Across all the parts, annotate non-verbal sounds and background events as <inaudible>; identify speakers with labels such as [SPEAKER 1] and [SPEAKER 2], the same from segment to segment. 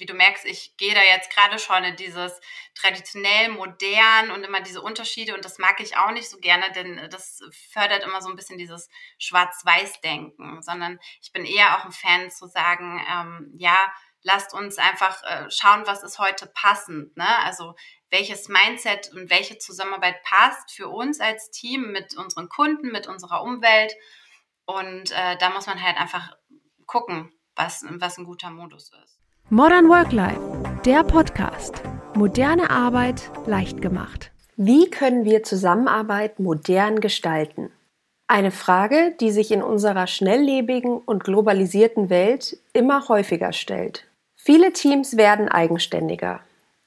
[SPEAKER 1] wie du merkst, ich gehe da jetzt gerade schon in dieses traditionell modern und immer diese Unterschiede und das mag ich auch nicht so gerne, denn das fördert immer so ein bisschen dieses Schwarz-Weiß-Denken, sondern ich bin eher auch ein Fan zu sagen, ähm, ja, lasst uns einfach äh, schauen, was ist heute passend. Ne? Also welches Mindset und welche Zusammenarbeit passt für uns als Team mit unseren Kunden, mit unserer Umwelt. Und äh, da muss man halt einfach gucken, was, was ein guter Modus ist.
[SPEAKER 2] Modern Work Life, der Podcast. Moderne Arbeit leicht gemacht.
[SPEAKER 3] Wie können wir Zusammenarbeit modern gestalten? Eine Frage, die sich in unserer schnelllebigen und globalisierten Welt immer häufiger stellt. Viele Teams werden eigenständiger.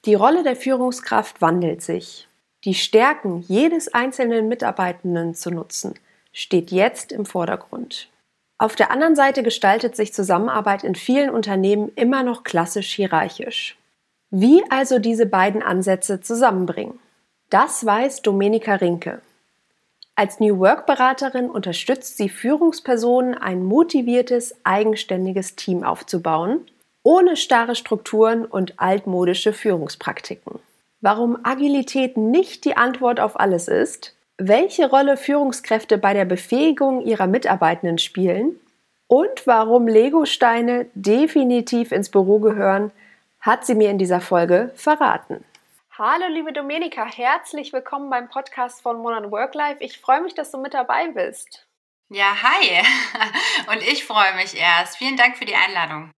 [SPEAKER 3] Die Rolle der Führungskraft wandelt sich. Die Stärken jedes einzelnen Mitarbeitenden zu nutzen, steht jetzt im Vordergrund. Auf der anderen Seite gestaltet sich Zusammenarbeit in vielen Unternehmen immer noch klassisch hierarchisch. Wie also diese beiden Ansätze zusammenbringen? Das weiß Domenica Rinke. Als New Work Beraterin unterstützt sie Führungspersonen, ein motiviertes, eigenständiges Team aufzubauen, ohne starre Strukturen und altmodische Führungspraktiken. Warum Agilität nicht die Antwort auf alles ist, welche Rolle Führungskräfte bei der Befähigung ihrer Mitarbeitenden spielen und warum Lego-Steine definitiv ins Büro gehören, hat sie mir in dieser Folge verraten. Hallo liebe Domenica, herzlich willkommen beim Podcast von Modern Work Life. Ich freue mich, dass du mit dabei bist.
[SPEAKER 1] Ja, hi. <laughs> Und ich freue mich erst. Vielen Dank für die Einladung.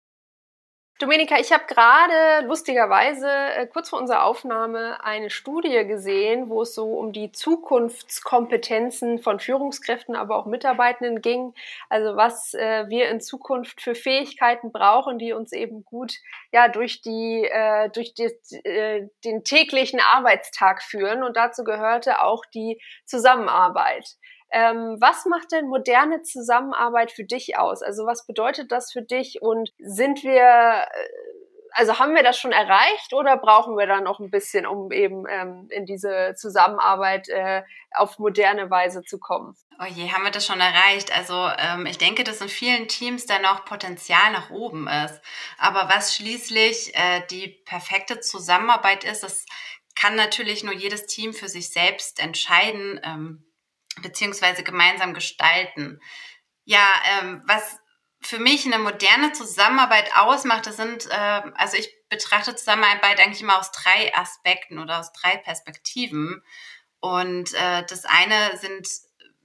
[SPEAKER 3] Domenica, ich habe gerade lustigerweise äh, kurz vor unserer Aufnahme eine Studie gesehen, wo es so um die Zukunftskompetenzen von Führungskräften, aber auch Mitarbeitenden ging. Also was äh, wir in Zukunft für Fähigkeiten brauchen, die uns eben gut ja durch die äh, durch die, äh, den täglichen Arbeitstag führen. Und dazu gehörte auch die Zusammenarbeit. Ähm, was macht denn moderne Zusammenarbeit für dich aus? Also was bedeutet das für dich und sind wir, äh, also haben wir das schon erreicht oder brauchen wir da noch ein bisschen, um eben ähm, in diese Zusammenarbeit äh, auf moderne Weise zu kommen?
[SPEAKER 1] Oh je, haben wir das schon erreicht? Also ähm, ich denke, dass in vielen Teams da noch Potenzial nach oben ist. Aber was schließlich äh, die perfekte Zusammenarbeit ist, das kann natürlich nur jedes Team für sich selbst entscheiden. Ähm, beziehungsweise gemeinsam gestalten. Ja, ähm, was für mich eine moderne Zusammenarbeit ausmacht, das sind, äh, also ich betrachte Zusammenarbeit eigentlich immer aus drei Aspekten oder aus drei Perspektiven. Und äh, das eine sind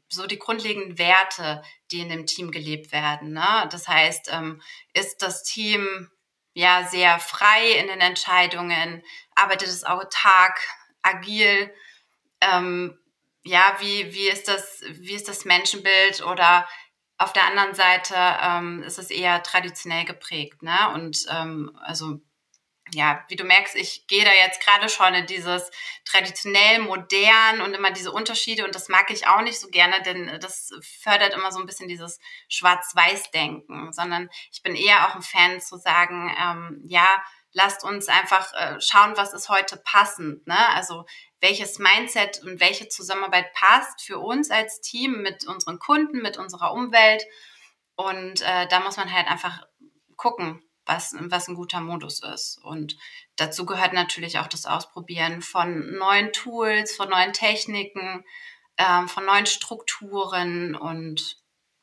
[SPEAKER 1] so die grundlegenden Werte, die in dem Team gelebt werden. Ne? Das heißt, ähm, ist das Team ja sehr frei in den Entscheidungen, arbeitet es autark, agil, ähm, ja, wie, wie ist das, wie ist das Menschenbild oder auf der anderen Seite ähm, ist es eher traditionell geprägt, ne? Und ähm, also ja, wie du merkst, ich gehe da jetzt gerade schon in dieses traditionell modern und immer diese Unterschiede und das mag ich auch nicht so gerne, denn das fördert immer so ein bisschen dieses Schwarz-Weiß-Denken, sondern ich bin eher auch ein Fan zu sagen, ähm, ja, lasst uns einfach äh, schauen, was ist heute passend. Ne? Also welches Mindset und welche Zusammenarbeit passt für uns als Team mit unseren Kunden, mit unserer Umwelt. Und äh, da muss man halt einfach gucken, was, was ein guter Modus ist. Und dazu gehört natürlich auch das Ausprobieren von neuen Tools, von neuen Techniken, äh, von neuen Strukturen. Und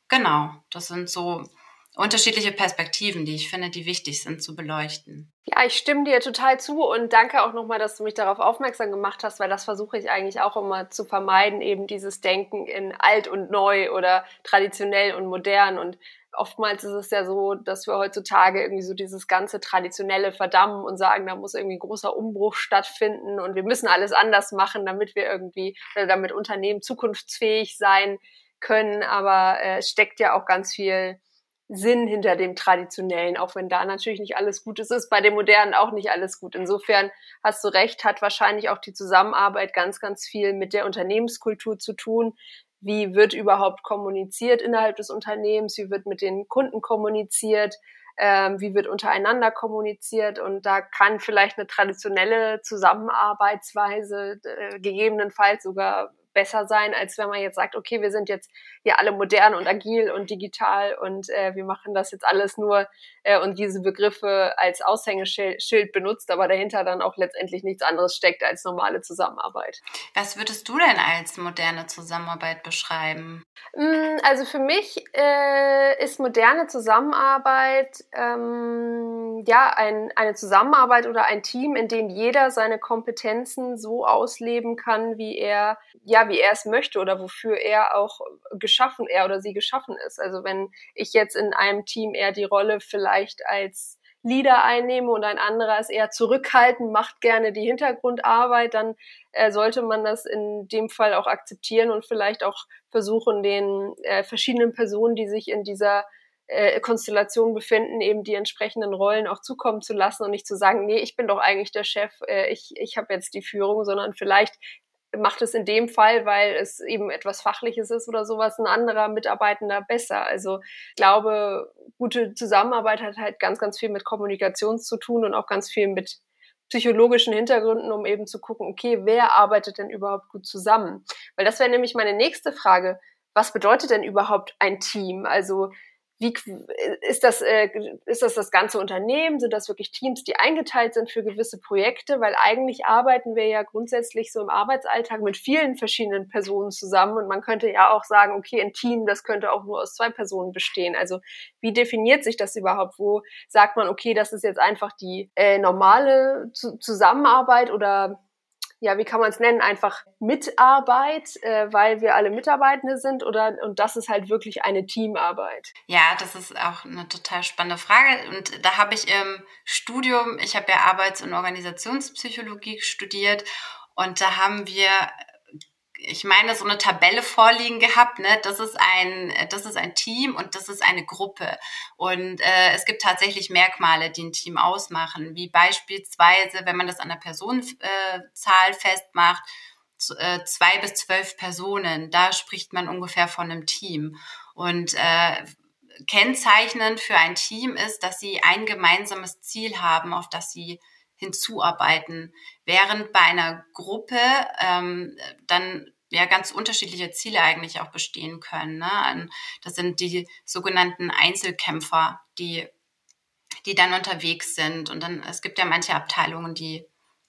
[SPEAKER 1] genau, das sind so unterschiedliche Perspektiven, die ich finde, die wichtig sind zu beleuchten.
[SPEAKER 3] Ja, ich stimme dir total zu und danke auch nochmal, dass du mich darauf aufmerksam gemacht hast, weil das versuche ich eigentlich auch immer zu vermeiden, eben dieses Denken in alt und neu oder traditionell und modern. Und oftmals ist es ja so, dass wir heutzutage irgendwie so dieses ganze Traditionelle verdammen und sagen, da muss irgendwie großer Umbruch stattfinden und wir müssen alles anders machen, damit wir irgendwie, damit Unternehmen zukunftsfähig sein können. Aber äh, es steckt ja auch ganz viel Sinn hinter dem Traditionellen, auch wenn da natürlich nicht alles gut ist, ist bei dem Modernen auch nicht alles gut. Insofern hast du recht, hat wahrscheinlich auch die Zusammenarbeit ganz, ganz viel mit der Unternehmenskultur zu tun. Wie wird überhaupt kommuniziert innerhalb des Unternehmens? Wie wird mit den Kunden kommuniziert? Ähm, wie wird untereinander kommuniziert? Und da kann vielleicht eine traditionelle Zusammenarbeitsweise äh, gegebenenfalls sogar besser sein, als wenn man jetzt sagt, okay, wir sind jetzt hier alle modern und agil und digital und äh, wir machen das jetzt alles nur äh, und diese Begriffe als Aushängeschild benutzt, aber dahinter dann auch letztendlich nichts anderes steckt als normale Zusammenarbeit.
[SPEAKER 1] Was würdest du denn als moderne Zusammenarbeit beschreiben?
[SPEAKER 3] Mm, also für mich äh, ist moderne Zusammenarbeit ähm, ja ein, eine Zusammenarbeit oder ein Team, in dem jeder seine Kompetenzen so ausleben kann, wie er ja wie er es möchte oder wofür er auch geschaffen er oder sie geschaffen ist. Also wenn ich jetzt in einem Team eher die Rolle vielleicht als Leader einnehme und ein anderer ist eher zurückhaltend, macht gerne die Hintergrundarbeit, dann äh, sollte man das in dem Fall auch akzeptieren und vielleicht auch versuchen, den äh, verschiedenen Personen, die sich in dieser äh, Konstellation befinden, eben die entsprechenden Rollen auch zukommen zu lassen und nicht zu sagen, nee, ich bin doch eigentlich der Chef, äh, ich, ich habe jetzt die Führung, sondern vielleicht macht es in dem Fall, weil es eben etwas Fachliches ist oder sowas, ein anderer Mitarbeitender besser. Also ich glaube, gute Zusammenarbeit hat halt ganz, ganz viel mit Kommunikation zu tun und auch ganz viel mit psychologischen Hintergründen, um eben zu gucken, okay, wer arbeitet denn überhaupt gut zusammen? Weil das wäre nämlich meine nächste Frage. Was bedeutet denn überhaupt ein Team? Also wie ist das, äh, ist das das ganze Unternehmen? Sind das wirklich Teams, die eingeteilt sind für gewisse Projekte? Weil eigentlich arbeiten wir ja grundsätzlich so im Arbeitsalltag mit vielen verschiedenen Personen zusammen und man könnte ja auch sagen, okay, ein Team, das könnte auch nur aus zwei Personen bestehen. Also wie definiert sich das überhaupt? Wo sagt man, okay, das ist jetzt einfach die äh, normale Zusammenarbeit oder ja, wie kann man es nennen, einfach Mitarbeit, äh, weil wir alle Mitarbeitende sind oder und das ist halt wirklich eine Teamarbeit?
[SPEAKER 1] Ja, das ist auch eine total spannende Frage und da habe ich im Studium, ich habe ja Arbeits- und Organisationspsychologie studiert und da haben wir ich meine, so eine Tabelle vorliegen gehabt, ne? Das ist ein, das ist ein Team und das ist eine Gruppe. Und äh, es gibt tatsächlich Merkmale, die ein Team ausmachen, wie beispielsweise, wenn man das an der Personenzahl festmacht, äh, zwei bis zwölf Personen, da spricht man ungefähr von einem Team. Und äh, kennzeichnend für ein Team ist, dass sie ein gemeinsames Ziel haben, auf das sie hinzuarbeiten. Während bei einer Gruppe ähm, dann ja ganz unterschiedliche Ziele eigentlich auch bestehen können. Ne? Das sind die sogenannten Einzelkämpfer, die, die dann unterwegs sind. Und dann, es gibt ja manche Abteilungen, die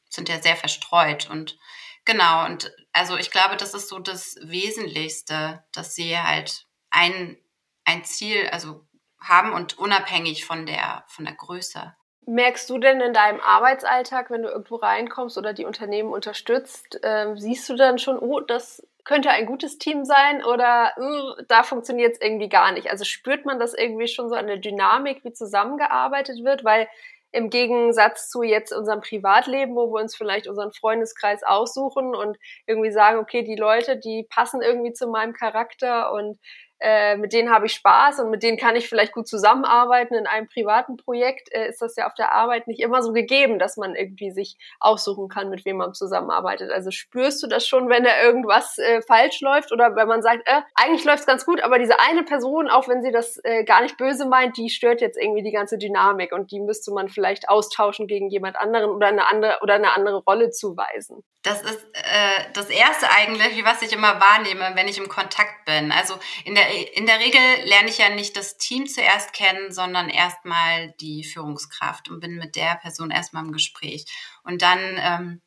[SPEAKER 1] sind ja sehr verstreut. Und genau, und also ich glaube, das ist so das Wesentlichste, dass sie halt ein, ein Ziel, also haben und unabhängig von der, von der Größe.
[SPEAKER 3] Merkst du denn in deinem Arbeitsalltag, wenn du irgendwo reinkommst oder die Unternehmen unterstützt, äh, siehst du dann schon, oh, das könnte ein gutes Team sein oder uh, da funktioniert es irgendwie gar nicht? Also spürt man das irgendwie schon so an der Dynamik, wie zusammengearbeitet wird? Weil im Gegensatz zu jetzt unserem Privatleben, wo wir uns vielleicht unseren Freundeskreis aussuchen und irgendwie sagen, okay, die Leute, die passen irgendwie zu meinem Charakter und äh, mit denen habe ich Spaß und mit denen kann ich vielleicht gut zusammenarbeiten. In einem privaten Projekt äh, ist das ja auf der Arbeit nicht immer so gegeben, dass man irgendwie sich aussuchen kann, mit wem man zusammenarbeitet. Also spürst du das schon, wenn da irgendwas äh, falsch läuft oder wenn man sagt, äh, eigentlich läuft es ganz gut, aber diese eine Person, auch wenn sie das äh, gar nicht böse meint, die stört jetzt irgendwie die ganze Dynamik und die müsste man vielleicht austauschen gegen jemand anderen oder eine andere oder eine andere Rolle zuweisen.
[SPEAKER 1] Das ist äh, das erste eigentlich, was ich immer wahrnehme, wenn ich im Kontakt bin. Also in der in der Regel lerne ich ja nicht das Team zuerst kennen, sondern erstmal die Führungskraft und bin mit der Person erstmal im Gespräch. Und dann ähm,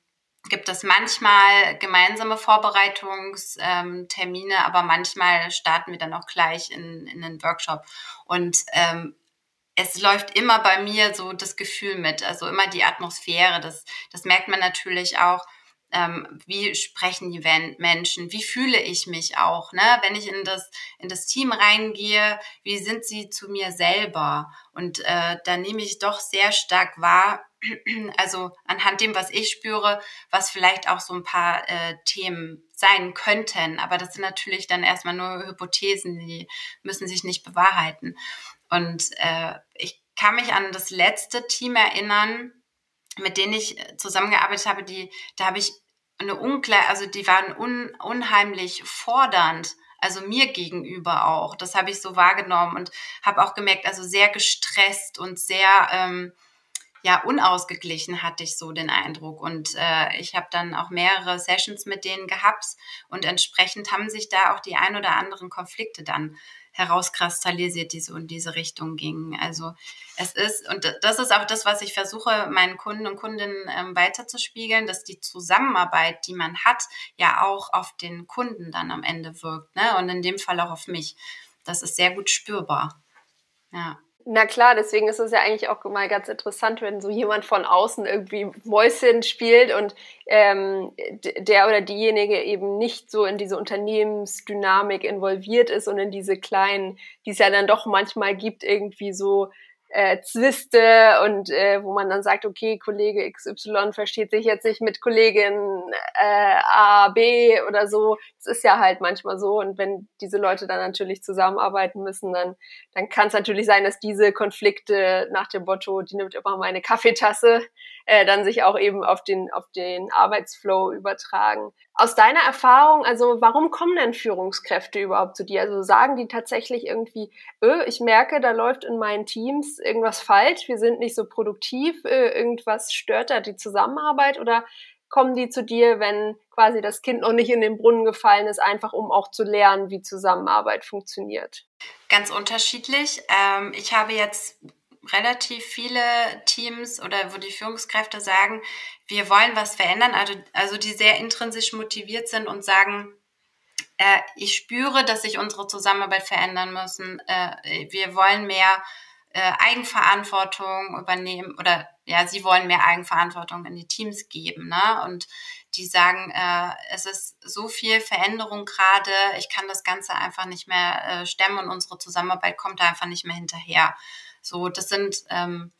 [SPEAKER 1] gibt es manchmal gemeinsame Vorbereitungstermine, aber manchmal starten wir dann auch gleich in, in einen Workshop. Und ähm, es läuft immer bei mir so das Gefühl mit, also immer die Atmosphäre. Das, das merkt man natürlich auch ähm, wie sprechen die Menschen, wie fühle ich mich auch, ne? wenn ich in das, in das Team reingehe, wie sind sie zu mir selber? Und äh, da nehme ich doch sehr stark wahr, <clears throat> also anhand dem, was ich spüre, was vielleicht auch so ein paar äh, Themen sein könnten. Aber das sind natürlich dann erstmal nur Hypothesen, die müssen sich nicht bewahrheiten. Und äh, ich kann mich an das letzte Team erinnern, mit denen ich zusammengearbeitet habe, die, da habe ich eine Unklar, also die waren un, unheimlich fordernd, also mir gegenüber auch. Das habe ich so wahrgenommen und habe auch gemerkt, also sehr gestresst und sehr, ähm, ja unausgeglichen, hatte ich so den Eindruck. Und äh, ich habe dann auch mehrere Sessions mit denen gehabt und entsprechend haben sich da auch die ein oder anderen Konflikte dann herauskristallisiert, die so in diese Richtung gingen. Also es ist, und das ist auch das, was ich versuche, meinen Kunden und Kundinnen ähm, weiterzuspiegeln, dass die Zusammenarbeit, die man hat, ja auch auf den Kunden dann am Ende wirkt. Ne? Und in dem Fall auch auf mich. Das ist sehr gut spürbar. Ja.
[SPEAKER 3] Na klar, deswegen ist es ja eigentlich auch mal ganz interessant, wenn so jemand von außen irgendwie Mäuschen spielt und ähm, der oder diejenige eben nicht so in diese Unternehmensdynamik involviert ist und in diese kleinen, die es ja dann doch manchmal gibt, irgendwie so äh, Zwiste und äh, wo man dann sagt, okay, Kollege XY versteht sich jetzt nicht mit Kollegin äh, A, B oder so. Das ist ja halt manchmal so. Und wenn diese Leute dann natürlich zusammenarbeiten müssen, dann, dann kann es natürlich sein, dass diese Konflikte nach dem Motto, die nimmt immer meine Kaffeetasse, äh, dann sich auch eben auf den, auf den Arbeitsflow übertragen. Aus deiner Erfahrung, also warum kommen denn Führungskräfte überhaupt zu dir? Also sagen die tatsächlich irgendwie, öh, ich merke, da läuft in meinen Teams irgendwas falsch, wir sind nicht so produktiv, äh, irgendwas stört da die Zusammenarbeit oder kommen die zu dir, wenn quasi das Kind noch nicht in den Brunnen gefallen ist, einfach um auch zu lernen, wie Zusammenarbeit funktioniert?
[SPEAKER 1] Ganz unterschiedlich. Ähm, ich habe jetzt relativ viele Teams oder wo die Führungskräfte sagen, wir wollen was verändern, also, also die sehr intrinsisch motiviert sind und sagen, äh, ich spüre, dass sich unsere Zusammenarbeit verändern müssen. Äh, wir wollen mehr äh, Eigenverantwortung übernehmen oder ja, sie wollen mehr Eigenverantwortung in die Teams geben. Ne? Und die sagen, äh, es ist so viel Veränderung gerade, ich kann das Ganze einfach nicht mehr äh, stemmen und unsere Zusammenarbeit kommt da einfach nicht mehr hinterher. So, das sind ähm,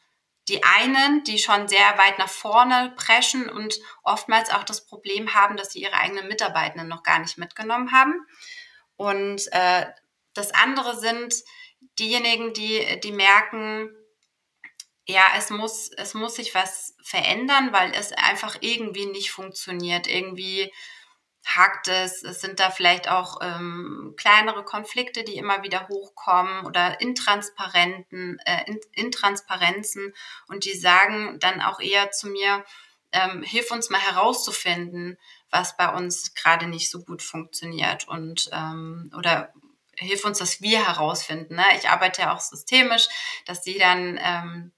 [SPEAKER 1] die einen, die schon sehr weit nach vorne preschen und oftmals auch das Problem haben, dass sie ihre eigenen Mitarbeitenden noch gar nicht mitgenommen haben. Und äh, das andere sind diejenigen, die, die merken, ja, es muss, es muss sich was verändern, weil es einfach irgendwie nicht funktioniert. Irgendwie hakt es, es sind da vielleicht auch ähm, kleinere Konflikte, die immer wieder hochkommen oder Intransparenten, äh, Intransparenzen und die sagen dann auch eher zu mir, ähm, hilf uns mal herauszufinden, was bei uns gerade nicht so gut funktioniert und ähm, oder hilf uns, dass wir herausfinden. Ne? Ich arbeite ja auch systemisch, dass sie dann ähm,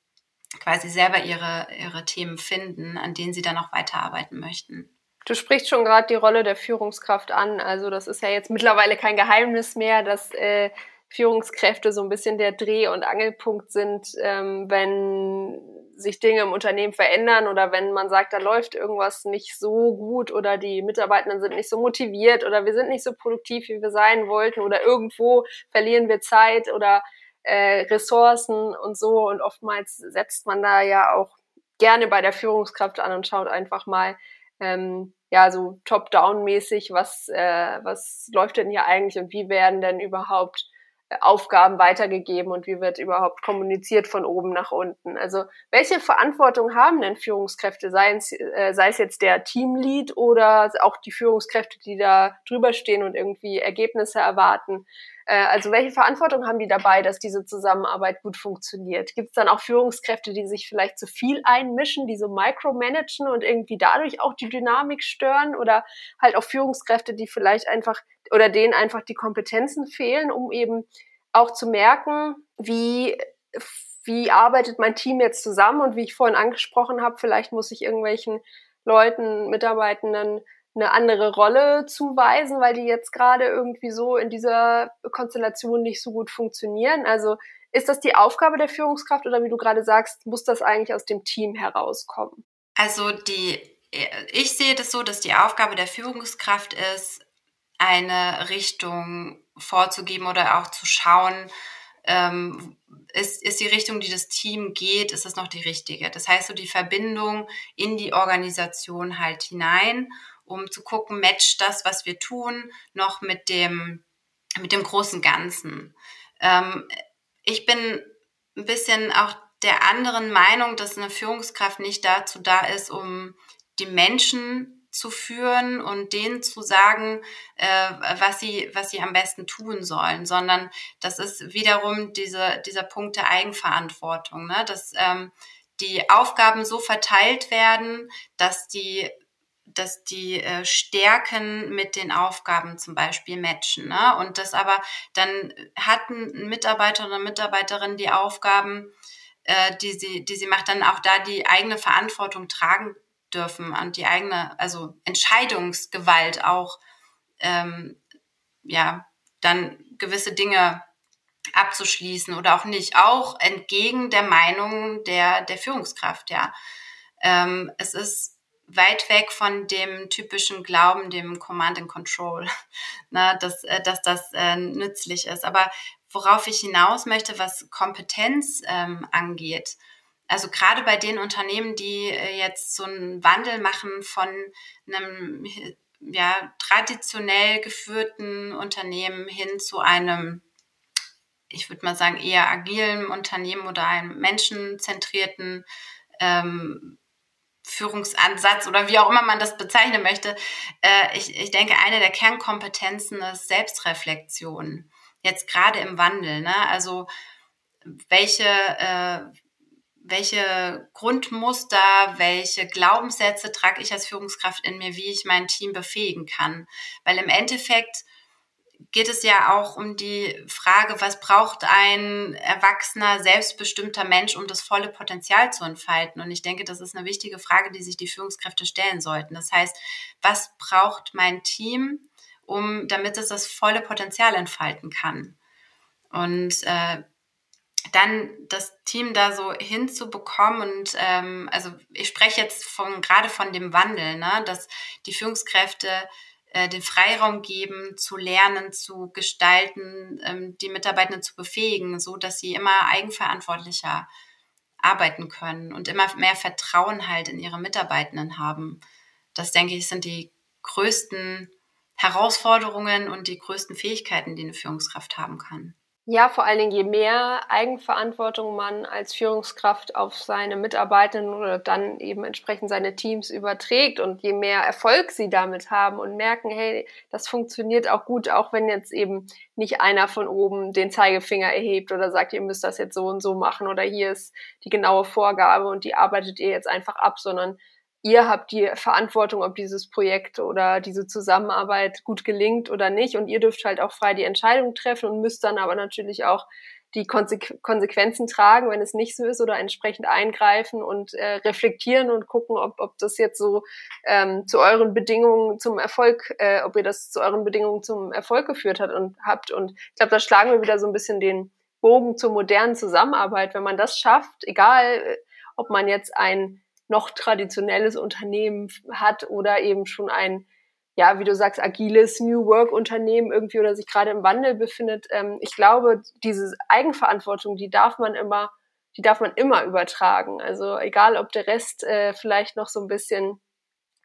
[SPEAKER 1] quasi selber ihre, ihre Themen finden, an denen sie dann auch weiterarbeiten möchten.
[SPEAKER 3] Du sprichst schon gerade die Rolle der Führungskraft an. Also das ist ja jetzt mittlerweile kein Geheimnis mehr, dass äh, Führungskräfte so ein bisschen der Dreh- und Angelpunkt sind, ähm, wenn sich Dinge im Unternehmen verändern oder wenn man sagt, da läuft irgendwas nicht so gut oder die Mitarbeitenden sind nicht so motiviert oder wir sind nicht so produktiv, wie wir sein wollten oder irgendwo verlieren wir Zeit oder äh, Ressourcen und so. Und oftmals setzt man da ja auch gerne bei der Führungskraft an und schaut einfach mal, ähm, ja, so top-down-mäßig, was, äh, was läuft denn hier eigentlich und wie werden denn überhaupt Aufgaben weitergegeben und wie wird überhaupt kommuniziert von oben nach unten. Also welche Verantwortung haben denn Führungskräfte, sei es, äh, sei es jetzt der Teamlead oder auch die Führungskräfte, die da drüber stehen und irgendwie Ergebnisse erwarten? Äh, also welche Verantwortung haben die dabei, dass diese Zusammenarbeit gut funktioniert? Gibt es dann auch Führungskräfte, die sich vielleicht zu viel einmischen, die so micromanagen und irgendwie dadurch auch die Dynamik stören? Oder halt auch Führungskräfte, die vielleicht einfach oder denen einfach die Kompetenzen fehlen, um eben auch zu merken, wie wie arbeitet mein Team jetzt zusammen und wie ich vorhin angesprochen habe, vielleicht muss ich irgendwelchen Leuten, Mitarbeitenden eine andere Rolle zuweisen, weil die jetzt gerade irgendwie so in dieser Konstellation nicht so gut funktionieren. Also ist das die Aufgabe der Führungskraft oder wie du gerade sagst, muss das eigentlich aus dem Team herauskommen?
[SPEAKER 1] Also die, ich sehe das so, dass die Aufgabe der Führungskraft ist, eine Richtung vorzugeben oder auch zu schauen, ähm, ist, ist die Richtung, die das Team geht, ist das noch die richtige? Das heißt so die Verbindung in die Organisation halt hinein um zu gucken, matcht das, was wir tun, noch mit dem, mit dem großen Ganzen. Ähm, ich bin ein bisschen auch der anderen Meinung, dass eine Führungskraft nicht dazu da ist, um die Menschen zu führen und denen zu sagen, äh, was sie was sie am besten tun sollen, sondern das ist wiederum diese dieser Punkt der Eigenverantwortung, ne? dass ähm, die Aufgaben so verteilt werden, dass die dass die äh, Stärken mit den Aufgaben zum Beispiel matchen. Ne? Und das aber dann hat ein Mitarbeiter oder Mitarbeiterin die Aufgaben, äh, die sie, die sie macht, dann auch da die eigene Verantwortung tragen dürfen und die eigene, also Entscheidungsgewalt auch, ähm, ja, dann gewisse Dinge abzuschließen oder auch nicht, auch entgegen der Meinung der, der Führungskraft, ja. Ähm, es ist weit weg von dem typischen Glauben, dem Command and Control, <laughs> ne, dass, äh, dass das äh, nützlich ist. Aber worauf ich hinaus möchte, was Kompetenz ähm, angeht, also gerade bei den Unternehmen, die äh, jetzt so einen Wandel machen von einem ja, traditionell geführten Unternehmen hin zu einem, ich würde mal sagen, eher agilen Unternehmen oder einem menschenzentrierten ähm, Führungsansatz oder wie auch immer man das bezeichnen möchte. Äh, ich, ich denke, eine der Kernkompetenzen ist Selbstreflexion. Jetzt gerade im Wandel. Ne? Also welche, äh, welche Grundmuster, welche Glaubenssätze trage ich als Führungskraft in mir, wie ich mein Team befähigen kann. Weil im Endeffekt geht es ja auch um die Frage, was braucht ein erwachsener, selbstbestimmter Mensch, um das volle Potenzial zu entfalten? Und ich denke, das ist eine wichtige Frage, die sich die Führungskräfte stellen sollten. Das heißt, was braucht mein Team, um, damit es das volle Potenzial entfalten kann? Und äh, dann das Team da so hinzubekommen und ähm, also ich spreche jetzt von gerade von dem Wandel, ne, dass die Führungskräfte äh, den Freiraum geben, zu lernen, zu gestalten, ähm, die Mitarbeitenden zu befähigen, so dass sie immer eigenverantwortlicher arbeiten können und immer mehr Vertrauen halt in ihre Mitarbeitenden haben. Das denke ich sind die größten Herausforderungen und die größten Fähigkeiten, die eine Führungskraft haben kann.
[SPEAKER 3] Ja, vor allen Dingen, je mehr Eigenverantwortung man als Führungskraft auf seine Mitarbeitenden oder dann eben entsprechend seine Teams überträgt und je mehr Erfolg sie damit haben und merken, hey, das funktioniert auch gut, auch wenn jetzt eben nicht einer von oben den Zeigefinger erhebt oder sagt, ihr müsst das jetzt so und so machen oder hier ist die genaue Vorgabe und die arbeitet ihr jetzt einfach ab, sondern ihr habt die Verantwortung, ob dieses Projekt oder diese Zusammenarbeit gut gelingt oder nicht. Und ihr dürft halt auch frei die Entscheidung treffen und müsst dann aber natürlich auch die Konsequ Konsequenzen tragen, wenn es nicht so ist, oder entsprechend eingreifen und äh, reflektieren und gucken, ob, ob das jetzt so ähm, zu euren Bedingungen zum Erfolg, äh, ob ihr das zu euren Bedingungen zum Erfolg geführt hat und habt. Und ich glaube, da schlagen wir wieder so ein bisschen den Bogen zur modernen Zusammenarbeit. Wenn man das schafft, egal äh, ob man jetzt ein noch traditionelles Unternehmen hat oder eben schon ein, ja, wie du sagst, agiles New Work Unternehmen irgendwie oder sich gerade im Wandel befindet. Ähm, ich glaube, diese Eigenverantwortung, die darf man immer, die darf man immer übertragen. Also egal, ob der Rest äh, vielleicht noch so ein bisschen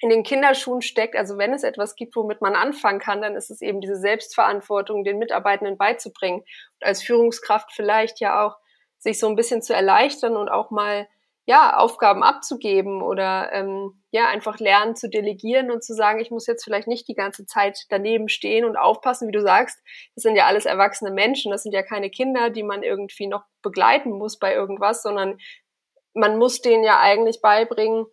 [SPEAKER 3] in den Kinderschuhen steckt. Also wenn es etwas gibt, womit man anfangen kann, dann ist es eben diese Selbstverantwortung, den Mitarbeitenden beizubringen und als Führungskraft vielleicht ja auch sich so ein bisschen zu erleichtern und auch mal ja, Aufgaben abzugeben oder ähm, ja, einfach lernen zu delegieren und zu sagen, ich muss jetzt vielleicht nicht die ganze Zeit daneben stehen und aufpassen, wie du sagst. Das sind ja alles erwachsene Menschen, das sind ja keine Kinder, die man irgendwie noch begleiten muss bei irgendwas, sondern man muss denen ja eigentlich beibringen,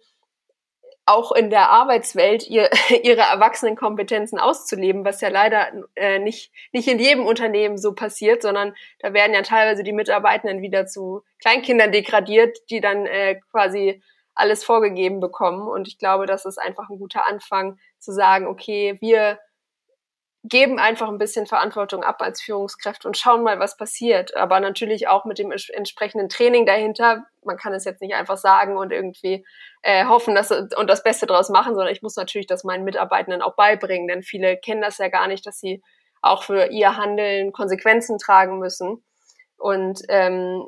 [SPEAKER 3] auch in der Arbeitswelt ihr, <laughs> ihre Erwachsenenkompetenzen auszuleben, was ja leider äh, nicht, nicht in jedem Unternehmen so passiert, sondern da werden ja teilweise die Mitarbeitenden wieder zu Kleinkindern degradiert, die dann äh, quasi alles vorgegeben bekommen. Und ich glaube, das ist einfach ein guter Anfang zu sagen, okay, wir geben einfach ein bisschen Verantwortung ab als Führungskräfte und schauen mal, was passiert. Aber natürlich auch mit dem entsprechenden Training dahinter. Man kann es jetzt nicht einfach sagen und irgendwie äh, hoffen dass, und das Beste draus machen, sondern ich muss natürlich das meinen Mitarbeitenden auch beibringen, denn viele kennen das ja gar nicht, dass sie auch für ihr Handeln Konsequenzen tragen müssen. Und ähm,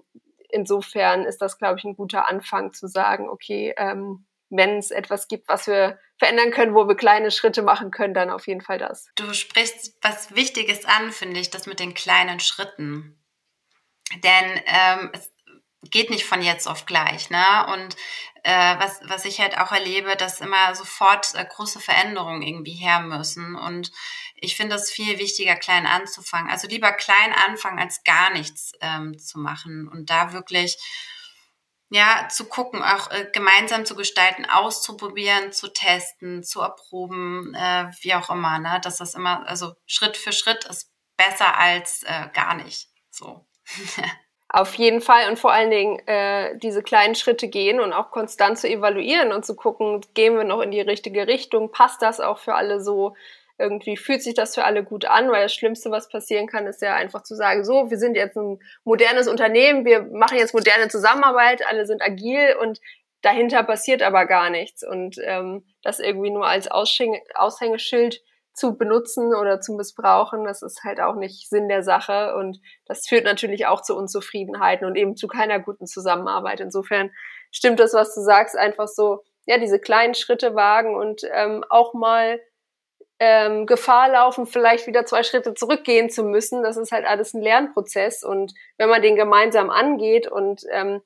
[SPEAKER 3] insofern ist das, glaube ich, ein guter Anfang zu sagen, okay, ähm, wenn es etwas gibt, was wir verändern können, wo wir kleine Schritte machen können, dann auf jeden Fall das.
[SPEAKER 1] Du sprichst was Wichtiges an, finde ich, das mit den kleinen Schritten. Denn ähm, es geht nicht von jetzt auf gleich. Ne? Und äh, was, was ich halt auch erlebe, dass immer sofort äh, große Veränderungen irgendwie her müssen. Und ich finde es viel wichtiger, klein anzufangen. Also lieber klein anfangen, als gar nichts ähm, zu machen. Und da wirklich ja, zu gucken, auch äh, gemeinsam zu gestalten, auszuprobieren, zu testen, zu erproben, äh, wie auch immer, ne? Dass das immer, also Schritt für Schritt ist besser als äh, gar nicht. So. <laughs>
[SPEAKER 3] Auf jeden Fall und vor allen Dingen äh, diese kleinen Schritte gehen und auch konstant zu evaluieren und zu gucken, gehen wir noch in die richtige Richtung, passt das auch für alle so, irgendwie fühlt sich das für alle gut an, weil das Schlimmste, was passieren kann, ist ja einfach zu sagen, so, wir sind jetzt ein modernes Unternehmen, wir machen jetzt moderne Zusammenarbeit, alle sind agil und dahinter passiert aber gar nichts. Und ähm, das irgendwie nur als Aushängeschild zu benutzen oder zu missbrauchen, das ist halt auch nicht Sinn der Sache und das führt natürlich auch zu Unzufriedenheiten und eben zu keiner guten Zusammenarbeit. Insofern stimmt das, was du sagst, einfach so, ja, diese kleinen Schritte wagen und ähm, auch mal ähm, Gefahr laufen, vielleicht wieder zwei Schritte zurückgehen zu müssen. Das ist halt alles ein Lernprozess. Und wenn man den gemeinsam angeht und ähm,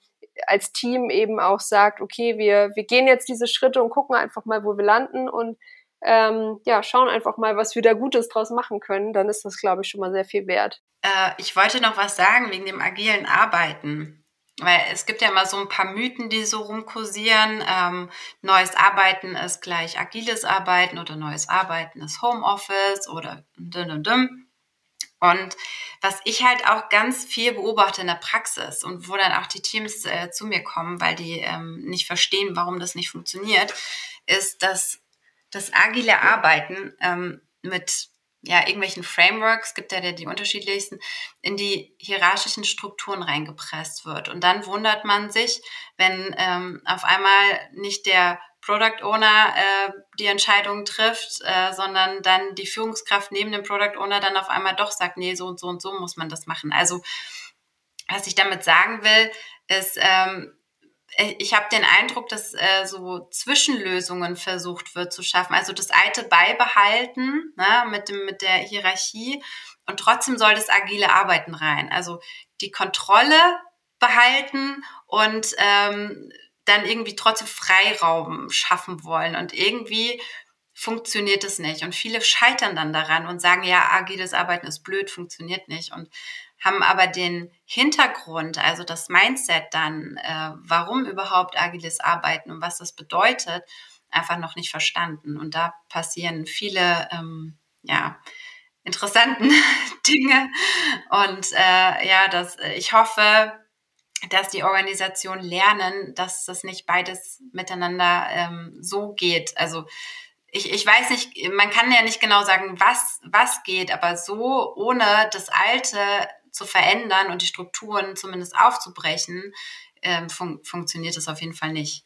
[SPEAKER 3] als Team eben auch sagt, okay, wir, wir gehen jetzt diese Schritte und gucken einfach mal, wo wir landen und ähm, ja, schauen einfach mal, was wir da Gutes draus machen können, dann ist das, glaube ich, schon mal sehr viel wert.
[SPEAKER 1] Äh, ich wollte noch was sagen wegen dem agilen Arbeiten. Weil es gibt ja immer so ein paar Mythen, die so rumkursieren. Ähm, neues Arbeiten ist gleich agiles Arbeiten oder neues Arbeiten ist Homeoffice oder dünn und dünn. Und was ich halt auch ganz viel beobachte in der Praxis und wo dann auch die Teams äh, zu mir kommen, weil die ähm, nicht verstehen, warum das nicht funktioniert, ist, dass das agile Arbeiten ähm, mit ja, irgendwelchen Frameworks, gibt ja die unterschiedlichsten, in die hierarchischen Strukturen reingepresst wird. Und dann wundert man sich, wenn ähm, auf einmal nicht der Product Owner äh, die Entscheidung trifft, äh, sondern dann die Führungskraft neben dem Product Owner dann auf einmal doch sagt, nee, so und so und so muss man das machen. Also was ich damit sagen will, ist, ähm, äh, ich habe den Eindruck, dass äh, so Zwischenlösungen versucht wird zu schaffen. Also das alte beibehalten ne, mit, dem, mit der Hierarchie und trotzdem soll das agile Arbeiten rein. Also die Kontrolle behalten und ähm, dann irgendwie trotzdem Freiraum schaffen wollen. Und irgendwie funktioniert es nicht. Und viele scheitern dann daran und sagen, ja, agiles Arbeiten ist blöd, funktioniert nicht. Und haben aber den Hintergrund, also das Mindset dann, äh, warum überhaupt agiles Arbeiten und was das bedeutet, einfach noch nicht verstanden. Und da passieren viele, ähm, ja, interessanten <laughs> Dinge. Und äh, ja, das, ich hoffe, dass die Organisationen lernen, dass das nicht beides miteinander ähm, so geht. Also ich, ich weiß nicht, man kann ja nicht genau sagen, was, was geht, aber so ohne das Alte zu verändern und die Strukturen zumindest aufzubrechen, ähm, fun funktioniert das auf jeden Fall nicht.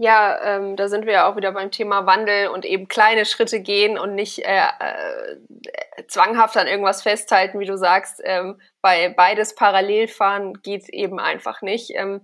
[SPEAKER 3] Ja, ähm, da sind wir ja auch wieder beim Thema Wandel und eben kleine Schritte gehen und nicht äh, äh, zwanghaft an irgendwas festhalten, wie du sagst. Ähm, bei beides parallel fahren geht eben einfach nicht. Ähm,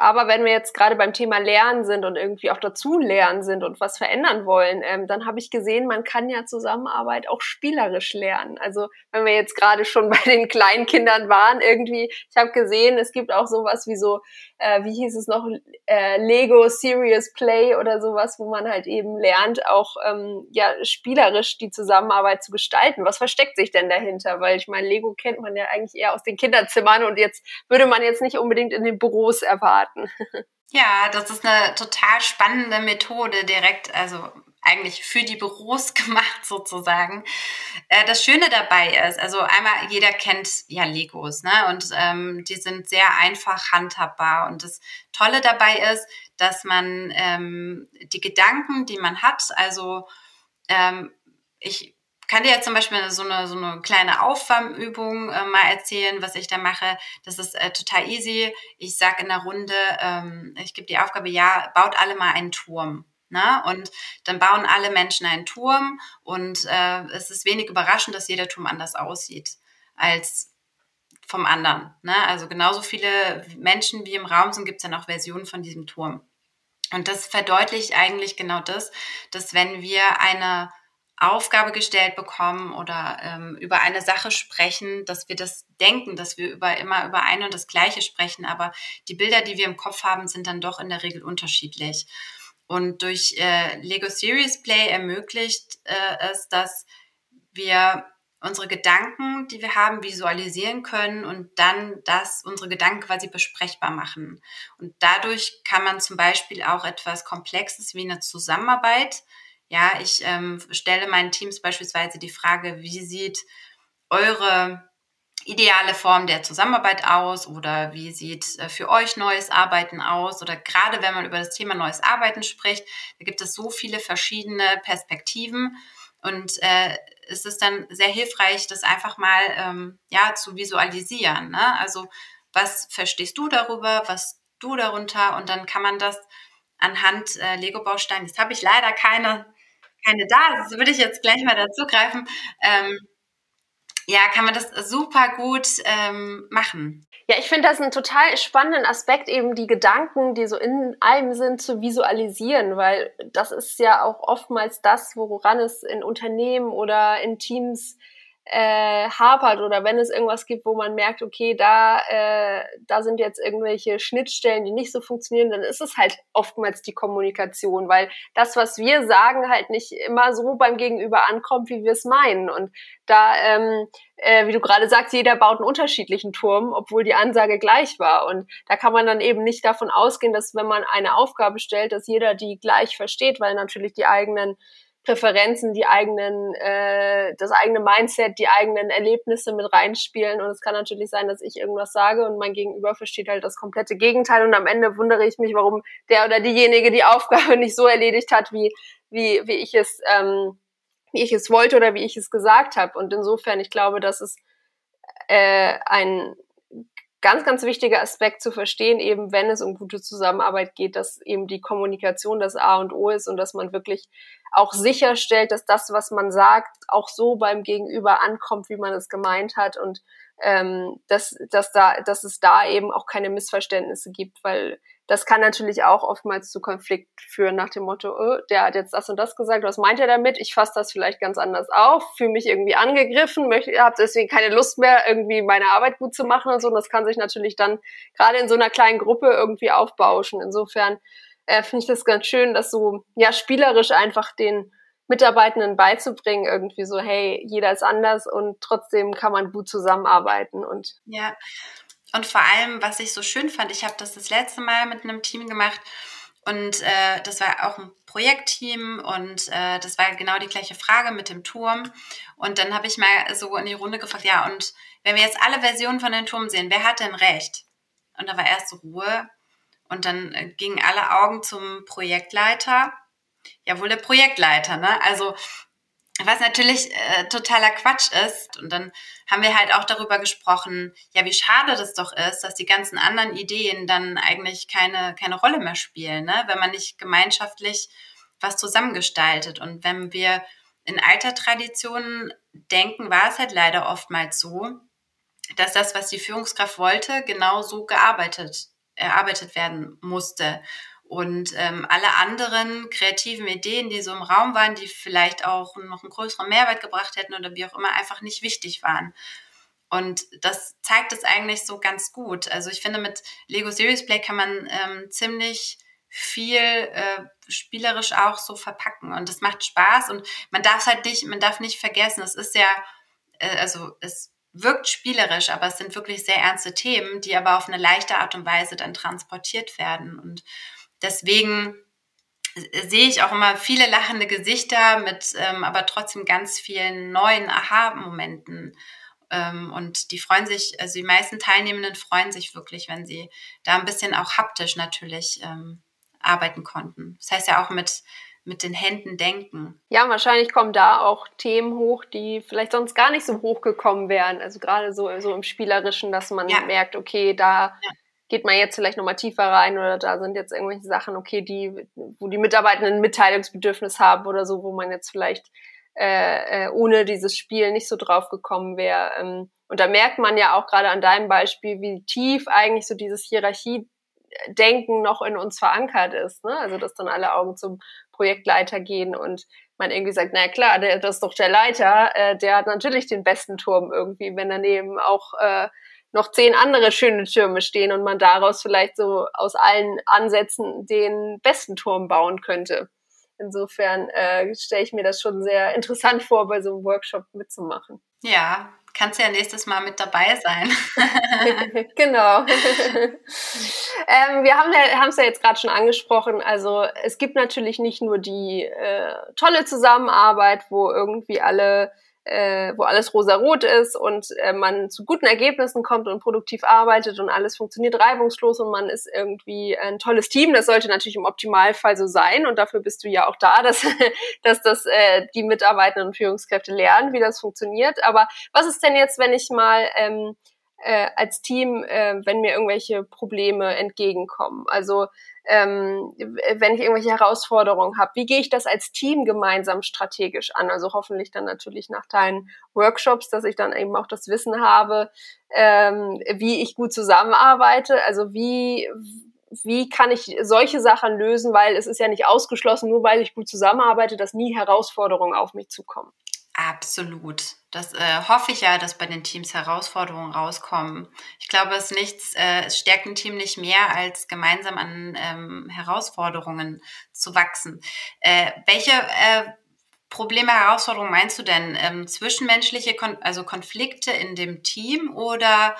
[SPEAKER 3] aber wenn wir jetzt gerade beim Thema Lernen sind und irgendwie auch dazu lernen sind und was verändern wollen, ähm, dann habe ich gesehen, man kann ja Zusammenarbeit auch spielerisch lernen. Also wenn wir jetzt gerade schon <laughs> bei den kleinen Kindern waren, irgendwie, ich habe gesehen, es gibt auch sowas wie so, äh, wie hieß es noch, äh, Lego Serious Play oder sowas, wo man halt eben lernt, auch ähm, ja spielerisch die Zusammenarbeit zu gestalten. Was versteckt sich denn dahinter? Weil ich meine, Lego kennt man ja eigentlich eher aus den Kinderzimmern und jetzt würde man jetzt nicht unbedingt in den Büros erwarten.
[SPEAKER 1] Ja, das ist eine total spannende Methode direkt, also eigentlich für die Büros <laughs> gemacht sozusagen. Äh, das Schöne dabei ist, also einmal jeder kennt ja Legos, ne? Und ähm, die sind sehr einfach handhabbar. Und das Tolle dabei ist, dass man ähm, die Gedanken, die man hat, also ähm, ich kann dir jetzt zum Beispiel so eine, so eine kleine Aufwärmübung äh, mal erzählen, was ich da mache. Das ist äh, total easy. Ich sage in der Runde, ähm, ich gebe die Aufgabe, ja, baut alle mal einen Turm. Na? Ne? Und dann bauen alle Menschen einen Turm und äh, es ist wenig überraschend, dass jeder Turm anders aussieht als vom anderen. Ne? Also genauso viele Menschen wie im Raum sind, gibt es dann auch Versionen von diesem Turm. Und das verdeutlicht eigentlich genau das, dass wenn wir eine Aufgabe gestellt bekommen oder ähm, über eine Sache sprechen, dass wir das denken, dass wir über immer über ein und das Gleiche sprechen, aber die Bilder, die wir im Kopf haben, sind dann doch in der Regel unterschiedlich. Und durch äh, Lego Series Play ermöglicht äh, es, dass wir unsere Gedanken, die wir haben, visualisieren können und dann das, unsere Gedanken quasi besprechbar machen. Und dadurch kann man zum Beispiel auch etwas Komplexes wie eine Zusammenarbeit, ja, ich ähm, stelle meinen Teams beispielsweise die Frage, wie sieht eure ideale Form der Zusammenarbeit aus oder wie sieht äh, für euch neues Arbeiten aus oder gerade wenn man über das Thema neues Arbeiten spricht, da gibt es so viele verschiedene Perspektiven und äh, es ist dann sehr hilfreich, das einfach mal ähm, ja zu visualisieren. Ne? Also was verstehst du darüber, was du darunter und dann kann man das anhand äh, Lego-Bausteinen. Jetzt habe ich leider keine keine da, das würde ich jetzt gleich mal dazu greifen. Ähm, ja, kann man das super gut ähm, machen.
[SPEAKER 3] Ja, ich finde das einen total spannenden Aspekt, eben die Gedanken, die so in einem sind, zu visualisieren, weil das ist ja auch oftmals das, woran es in Unternehmen oder in Teams äh, hapert oder wenn es irgendwas gibt, wo man merkt, okay, da, äh, da sind jetzt irgendwelche Schnittstellen, die nicht so funktionieren, dann ist es halt oftmals die Kommunikation, weil das, was wir sagen, halt nicht immer so beim Gegenüber ankommt, wie wir es meinen. Und da, ähm, äh, wie du gerade sagst, jeder baut einen unterschiedlichen Turm, obwohl die Ansage gleich war. Und da kann man dann eben nicht davon ausgehen, dass wenn man eine Aufgabe stellt, dass jeder die gleich versteht, weil natürlich die eigenen Präferenzen, die eigenen, äh, das eigene Mindset, die eigenen Erlebnisse mit reinspielen. Und es kann natürlich sein, dass ich irgendwas sage und mein Gegenüber versteht halt das komplette Gegenteil. Und am Ende wundere ich mich, warum der oder diejenige die <laughs> Aufgabe nicht so erledigt hat, wie, wie, wie ich es, ähm, wie ich es wollte oder wie ich es gesagt habe. Und insofern, ich glaube, dass es äh, ein ganz, ganz wichtiger Aspekt zu verstehen, eben wenn es um gute Zusammenarbeit geht, dass eben die Kommunikation das A und O ist und dass man wirklich auch sicherstellt, dass das, was man sagt, auch so beim Gegenüber ankommt, wie man es gemeint hat und ähm, dass, dass, da, dass es da eben auch keine Missverständnisse gibt, weil das kann natürlich auch oftmals zu Konflikt führen nach dem Motto, oh, der hat jetzt das und das gesagt, was meint er damit? Ich fasse das vielleicht ganz anders auf, fühle mich irgendwie angegriffen, habe deswegen keine Lust mehr, irgendwie meine Arbeit gut zu machen und so. Und das kann sich natürlich dann gerade in so einer kleinen Gruppe irgendwie aufbauschen. Insofern äh, finde ich das ganz schön, das so ja spielerisch einfach den Mitarbeitenden beizubringen, irgendwie so, hey, jeder ist anders und trotzdem kann man gut zusammenarbeiten und
[SPEAKER 1] ja. Und vor allem, was ich so schön fand, ich habe das das letzte Mal mit einem Team gemacht und äh, das war auch ein Projektteam und äh, das war genau die gleiche Frage mit dem Turm. Und dann habe ich mal so in die Runde gefragt, ja, und wenn wir jetzt alle Versionen von dem Turm sehen, wer hat denn recht? Und da war erst Ruhe und dann äh, gingen alle Augen zum Projektleiter. Ja, wohl der Projektleiter, ne? Also, was natürlich äh, totaler Quatsch ist. Und dann haben wir halt auch darüber gesprochen, ja, wie schade das doch ist, dass die ganzen anderen Ideen dann eigentlich keine, keine Rolle mehr spielen, ne? wenn man nicht gemeinschaftlich was zusammengestaltet. Und wenn wir in alter Traditionen denken, war es halt leider oftmals so, dass das, was die Führungskraft wollte, genau so gearbeitet erarbeitet werden musste. Und ähm, alle anderen kreativen Ideen, die so im Raum waren, die vielleicht auch noch einen größeren Mehrwert gebracht hätten oder wie auch immer, einfach nicht wichtig waren. Und das zeigt es eigentlich so ganz gut. Also ich finde, mit Lego Series Play kann man ähm, ziemlich viel äh, spielerisch auch so verpacken. Und das macht Spaß. Und man darf halt nicht, man darf nicht vergessen, es ist ja, äh, also es wirkt spielerisch, aber es sind wirklich sehr ernste Themen, die aber auf eine leichte Art und Weise dann transportiert werden. Und deswegen sehe ich auch immer viele lachende Gesichter mit ähm, aber trotzdem ganz vielen neuen Aha-Momenten. Ähm, und die freuen sich, also die meisten Teilnehmenden freuen sich wirklich, wenn sie da ein bisschen auch haptisch natürlich ähm, arbeiten konnten. Das heißt ja auch mit mit den Händen denken.
[SPEAKER 3] Ja, wahrscheinlich kommen da auch Themen hoch, die vielleicht sonst gar nicht so hochgekommen wären. Also gerade so, so im Spielerischen, dass man ja. merkt, okay, da ja. Geht man jetzt vielleicht nochmal tiefer rein oder da sind jetzt irgendwelche Sachen, okay, die, wo die Mitarbeitenden ein Mitteilungsbedürfnis haben oder so, wo man jetzt vielleicht äh, äh, ohne dieses Spiel nicht so drauf gekommen wäre. Ähm, und da merkt man ja auch gerade an deinem Beispiel, wie tief eigentlich so dieses Hierarchie Denken noch in uns verankert ist. Ne? Also dass dann alle Augen zum Projektleiter gehen und man irgendwie sagt, na klar, der, das ist doch der Leiter, äh, der hat natürlich den besten Turm irgendwie, wenn daneben auch äh, noch zehn andere schöne Türme stehen und man daraus vielleicht so aus allen Ansätzen den besten Turm bauen könnte. insofern äh, stelle ich mir das schon sehr interessant vor, bei so einem Workshop mitzumachen.
[SPEAKER 1] Ja, kannst ja nächstes Mal mit dabei sein. <laughs>
[SPEAKER 3] genau. <laughs> ähm, wir haben es ja jetzt gerade schon angesprochen. Also es gibt natürlich nicht nur die äh, tolle Zusammenarbeit, wo irgendwie alle äh, wo alles rosarot ist und äh, man zu guten Ergebnissen kommt und produktiv arbeitet und alles funktioniert reibungslos und man ist irgendwie ein tolles Team. Das sollte natürlich im Optimalfall so sein und dafür bist du ja auch da, <laughs> dass, dass das äh, die Mitarbeitenden und Führungskräfte lernen, wie das funktioniert. Aber was ist denn jetzt, wenn ich mal ähm, äh, als Team, äh, wenn mir irgendwelche Probleme entgegenkommen? Also ähm, wenn ich irgendwelche Herausforderungen habe, wie gehe ich das als Team gemeinsam strategisch an? Also hoffentlich dann natürlich nach deinen Workshops, dass ich dann eben auch das Wissen habe, ähm, wie ich gut zusammenarbeite. Also wie wie kann ich solche Sachen lösen, weil es ist ja nicht ausgeschlossen, nur weil ich gut zusammenarbeite, dass nie Herausforderungen auf mich zukommen.
[SPEAKER 1] Absolut. Das äh, hoffe ich ja, dass bei den Teams Herausforderungen rauskommen. Ich glaube, es nichts, äh, es stärkt ein Team nicht mehr, als gemeinsam an ähm, Herausforderungen zu wachsen. Äh, welche äh, Probleme, Herausforderungen meinst du denn? Ähm, zwischenmenschliche, Kon also Konflikte in dem Team oder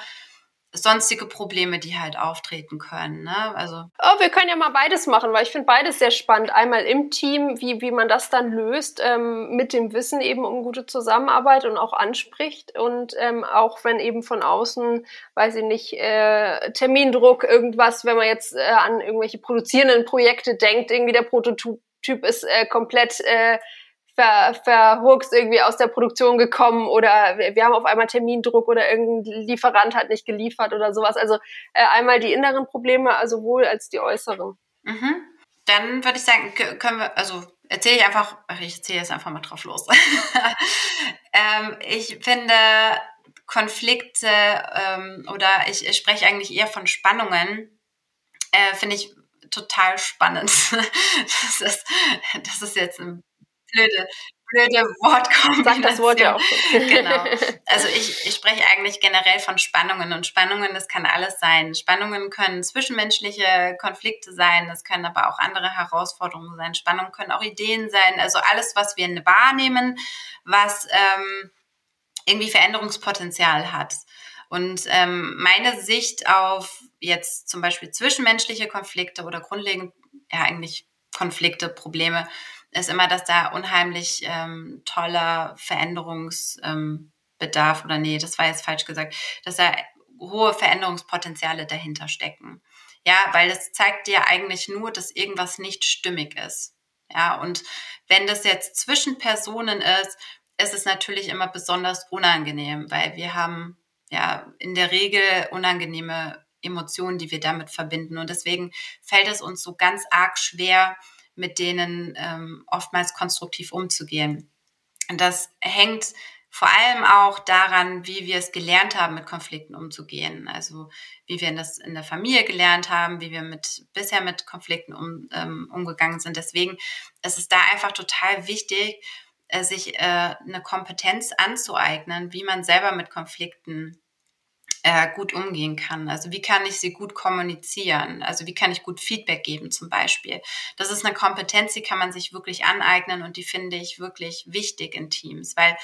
[SPEAKER 1] sonstige Probleme, die halt auftreten können. Ne? Also
[SPEAKER 3] oh, wir können ja mal beides machen, weil ich finde beides sehr spannend. Einmal im Team, wie, wie man das dann löst, ähm, mit dem Wissen eben um gute Zusammenarbeit und auch anspricht. Und ähm, auch wenn eben von außen, weiß ich nicht, äh, Termindruck, irgendwas, wenn man jetzt äh, an irgendwelche produzierenden Projekte denkt, irgendwie der Prototyp ist äh, komplett äh, ver, verhurkst irgendwie aus der Produktion gekommen oder wir, haben auf einmal Termindruck oder irgendein Lieferant hat nicht geliefert oder sowas. Also äh, einmal die inneren Probleme, also als die äußeren.
[SPEAKER 1] Mhm. Dann würde ich sagen, können wir, also erzähle ich einfach, ach, ich erzähle jetzt einfach mal drauf los. <laughs> ähm, ich finde Konflikte ähm, oder ich, ich spreche eigentlich eher von Spannungen, äh, finde ich total spannend. <laughs> das, ist, das ist jetzt ein blöde, blöde Wortkombination.
[SPEAKER 3] Sag das Wort ja auch. <laughs>
[SPEAKER 1] genau. <laughs> Also ich, ich spreche eigentlich generell von Spannungen und Spannungen, das kann alles sein. Spannungen können zwischenmenschliche Konflikte sein, das können aber auch andere Herausforderungen sein. Spannungen können auch Ideen sein, also alles, was wir wahrnehmen, was ähm, irgendwie Veränderungspotenzial hat. Und ähm, meine Sicht auf jetzt zum Beispiel zwischenmenschliche Konflikte oder grundlegend ja eigentlich Konflikte, Probleme, ist immer, dass da unheimlich ähm, toller Veränderungsbedarf ähm, oder nee, das war jetzt falsch gesagt, dass da hohe Veränderungspotenziale dahinter stecken. Ja, weil das zeigt dir eigentlich nur, dass irgendwas nicht stimmig ist. Ja, und wenn das jetzt zwischen Personen ist, ist es natürlich immer besonders unangenehm, weil wir haben ja in der Regel unangenehme Emotionen, die wir damit verbinden. Und deswegen fällt es uns so ganz arg schwer, mit denen ähm, oftmals konstruktiv umzugehen. Und das hängt vor allem auch daran, wie wir es gelernt haben, mit Konflikten umzugehen. Also wie wir das in der Familie gelernt haben, wie wir mit bisher mit Konflikten um, ähm, umgegangen sind. Deswegen ist es da einfach total wichtig, äh, sich äh, eine Kompetenz anzueignen, wie man selber mit Konflikten äh, gut umgehen kann. Also wie kann ich sie gut kommunizieren? Also wie kann ich gut Feedback geben zum Beispiel? Das ist eine Kompetenz, die kann man sich wirklich aneignen und die finde ich wirklich wichtig in Teams, weil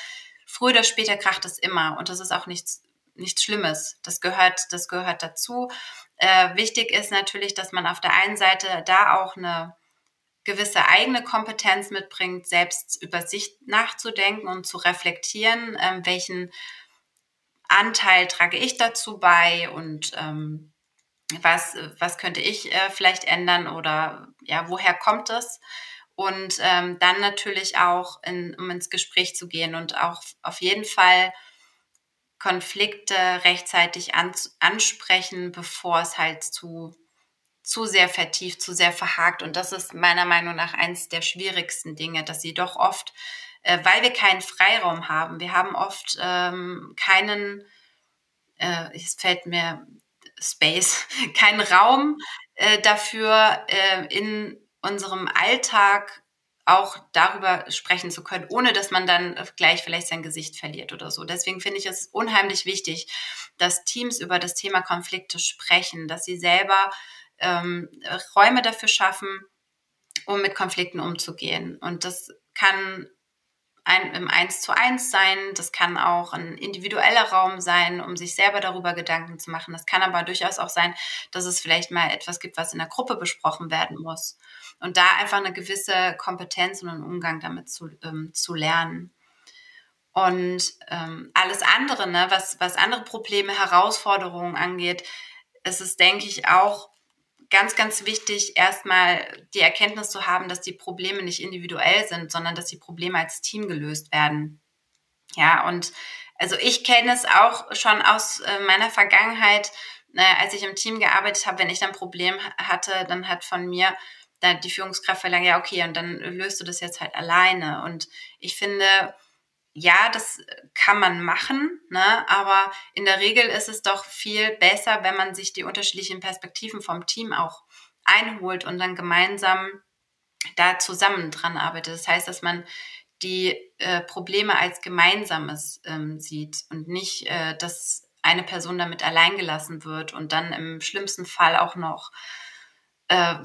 [SPEAKER 1] früher oder später kracht es immer und das ist auch nichts nichts Schlimmes. Das gehört, das gehört dazu. Äh, wichtig ist natürlich, dass man auf der einen Seite da auch eine gewisse eigene Kompetenz mitbringt, selbst über sich nachzudenken und zu reflektieren, ähm, welchen Anteil trage ich dazu bei und ähm, was, was könnte ich äh, vielleicht ändern oder ja, woher kommt es? Und ähm, dann natürlich auch, in, um ins Gespräch zu gehen und auch auf jeden Fall Konflikte rechtzeitig an, ansprechen, bevor es halt zu, zu sehr vertieft, zu sehr verhakt. Und das ist meiner Meinung nach eins der schwierigsten Dinge, dass sie doch oft äh, weil wir keinen Freiraum haben. Wir haben oft ähm, keinen, äh, es fällt mir Space, <laughs> keinen Raum äh, dafür, äh, in unserem Alltag auch darüber sprechen zu können, ohne dass man dann gleich vielleicht sein Gesicht verliert oder so. Deswegen finde ich es unheimlich wichtig, dass Teams über das Thema Konflikte sprechen, dass sie selber ähm, Räume dafür schaffen, um mit Konflikten umzugehen. Und das kann ein, im Eins zu eins sein, das kann auch ein individueller Raum sein, um sich selber darüber Gedanken zu machen. Das kann aber durchaus auch sein, dass es vielleicht mal etwas gibt, was in der Gruppe besprochen werden muss. Und da einfach eine gewisse Kompetenz und einen Umgang damit zu, ähm, zu lernen. Und ähm, alles andere, ne, was, was andere Probleme, Herausforderungen angeht, ist es, denke ich, auch ganz, ganz wichtig, erstmal die Erkenntnis zu haben, dass die Probleme nicht individuell sind, sondern dass die Probleme als Team gelöst werden. Ja, und also ich kenne es auch schon aus äh, meiner Vergangenheit, äh, als ich im Team gearbeitet habe, wenn ich dann ein Problem hatte, dann hat von mir die Führungskraft verlangt, ja, okay, und dann löst du das jetzt halt alleine. Und ich finde, ja, das kann man machen, ne? aber in der Regel ist es doch viel besser, wenn man sich die unterschiedlichen Perspektiven vom Team auch einholt und dann gemeinsam da zusammen dran arbeitet. Das heißt, dass man die äh, Probleme als Gemeinsames ähm, sieht und nicht, äh, dass eine Person damit alleingelassen wird und dann im schlimmsten Fall auch noch äh,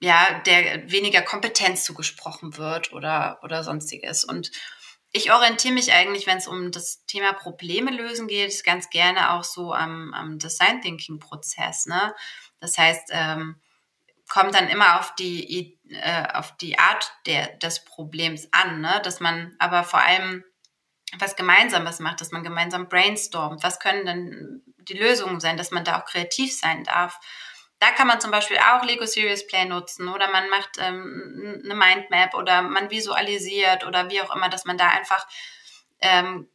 [SPEAKER 1] ja der weniger Kompetenz zugesprochen wird oder oder sonstiges und ich orientiere mich eigentlich, wenn es um das Thema Probleme lösen geht, ganz gerne auch so am, am Design Thinking Prozess. Ne? Das heißt, ähm, kommt dann immer auf die, äh, auf die Art der, des Problems an, ne? dass man aber vor allem was Gemeinsames macht, dass man gemeinsam brainstormt. Was können denn die Lösungen sein, dass man da auch kreativ sein darf? Da kann man zum Beispiel auch Lego Serious Play nutzen oder man macht ähm, eine Mindmap oder man visualisiert oder wie auch immer, dass man da einfach ähm,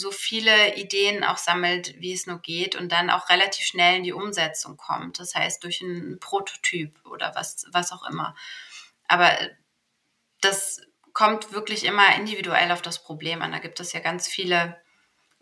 [SPEAKER 1] so viele Ideen auch sammelt, wie es nur geht und dann auch relativ schnell in die Umsetzung kommt. Das heißt durch einen Prototyp oder was, was auch immer. Aber das kommt wirklich immer individuell auf das Problem an. Da gibt es ja ganz viele